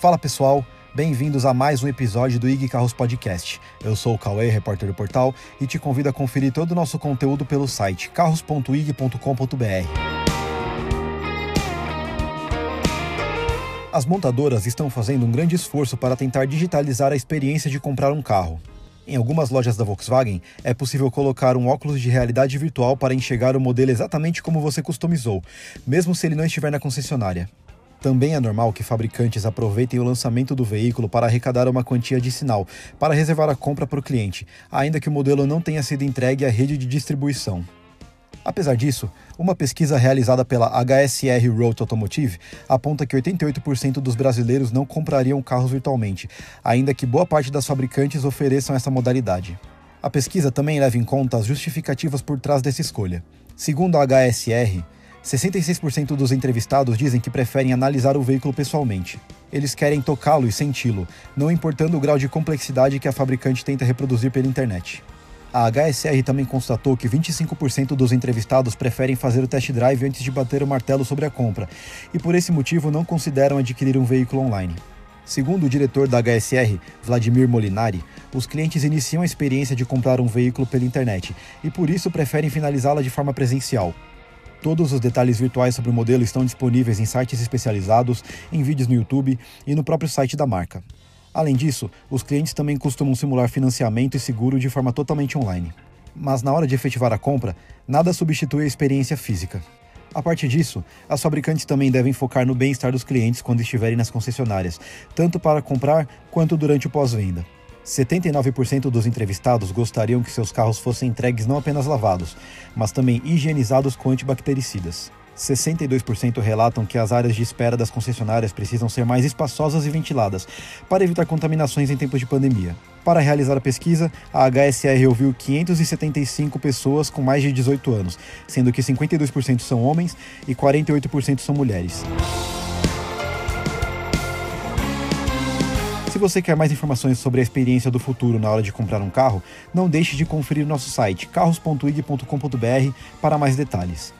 Fala pessoal, bem-vindos a mais um episódio do IG Carros Podcast. Eu sou o Cauê, repórter do portal, e te convido a conferir todo o nosso conteúdo pelo site carros.ig.com.br. As montadoras estão fazendo um grande esforço para tentar digitalizar a experiência de comprar um carro. Em algumas lojas da Volkswagen, é possível colocar um óculos de realidade virtual para enxergar o modelo exatamente como você customizou, mesmo se ele não estiver na concessionária. Também é normal que fabricantes aproveitem o lançamento do veículo para arrecadar uma quantia de sinal, para reservar a compra para o cliente, ainda que o modelo não tenha sido entregue à rede de distribuição. Apesar disso, uma pesquisa realizada pela HSR Road Automotive aponta que 88% dos brasileiros não comprariam carros virtualmente, ainda que boa parte das fabricantes ofereçam essa modalidade. A pesquisa também leva em conta as justificativas por trás dessa escolha. Segundo a HSR, 66% dos entrevistados dizem que preferem analisar o veículo pessoalmente. Eles querem tocá-lo e senti-lo, não importando o grau de complexidade que a fabricante tenta reproduzir pela internet. A HSR também constatou que 25% dos entrevistados preferem fazer o test drive antes de bater o martelo sobre a compra, e por esse motivo não consideram adquirir um veículo online. Segundo o diretor da HSR, Vladimir Molinari, os clientes iniciam a experiência de comprar um veículo pela internet e por isso preferem finalizá-la de forma presencial, Todos os detalhes virtuais sobre o modelo estão disponíveis em sites especializados, em vídeos no YouTube e no próprio site da marca. Além disso, os clientes também costumam simular financiamento e seguro de forma totalmente online. Mas na hora de efetivar a compra, nada substitui a experiência física. A partir disso, as fabricantes também devem focar no bem-estar dos clientes quando estiverem nas concessionárias, tanto para comprar quanto durante o pós-venda. 79% dos entrevistados gostariam que seus carros fossem entregues não apenas lavados, mas também higienizados com antibactericidas. 62% relatam que as áreas de espera das concessionárias precisam ser mais espaçosas e ventiladas, para evitar contaminações em tempos de pandemia. Para realizar a pesquisa, a HSR ouviu 575 pessoas com mais de 18 anos, sendo que 52% são homens e 48% são mulheres. Se você quer mais informações sobre a experiência do futuro na hora de comprar um carro, não deixe de conferir nosso site carros.ig.com.br para mais detalhes.